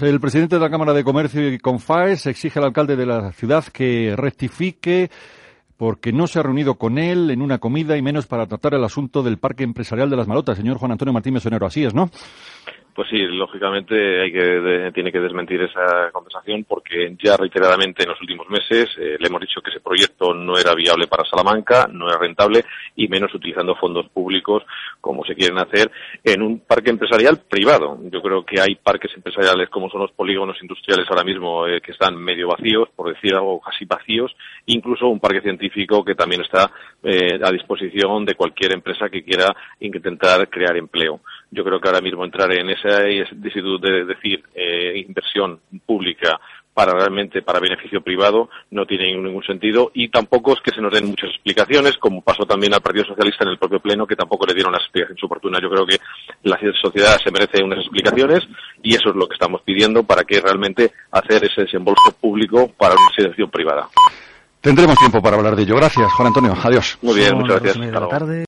El presidente de la Cámara de Comercio y Confaes exige al alcalde de la ciudad que rectifique porque no se ha reunido con él en una comida y menos para tratar el asunto del parque empresarial de las malotas. Señor Juan Antonio Martín Mesonero, así es, ¿no? Pues sí, lógicamente hay que tiene que desmentir esa conversación porque ya reiteradamente en los últimos meses eh, le hemos dicho que ese proyecto no era viable para Salamanca, no era rentable y menos utilizando fondos públicos como se quieren hacer en un parque empresarial privado. Yo creo que hay parques empresariales como son los polígonos industriales ahora mismo eh, que están medio vacíos, por decir algo casi vacíos, incluso un parque científico que también está eh, a disposición de cualquier empresa que quiera intentar crear empleo. Yo creo que ahora mismo entrar en esa decisión de decir eh, inversión pública para realmente para beneficio privado no tiene ningún sentido y tampoco es que se nos den muchas explicaciones como pasó también al Partido Socialista en el propio pleno que tampoco le dieron las explicaciones oportunas yo creo que la sociedad se merece unas explicaciones y eso es lo que estamos pidiendo para que realmente hacer ese desembolso público para una situación privada Tendremos tiempo para hablar de ello. Gracias, Juan Antonio. Adiós. Muy bien, muchas gracias.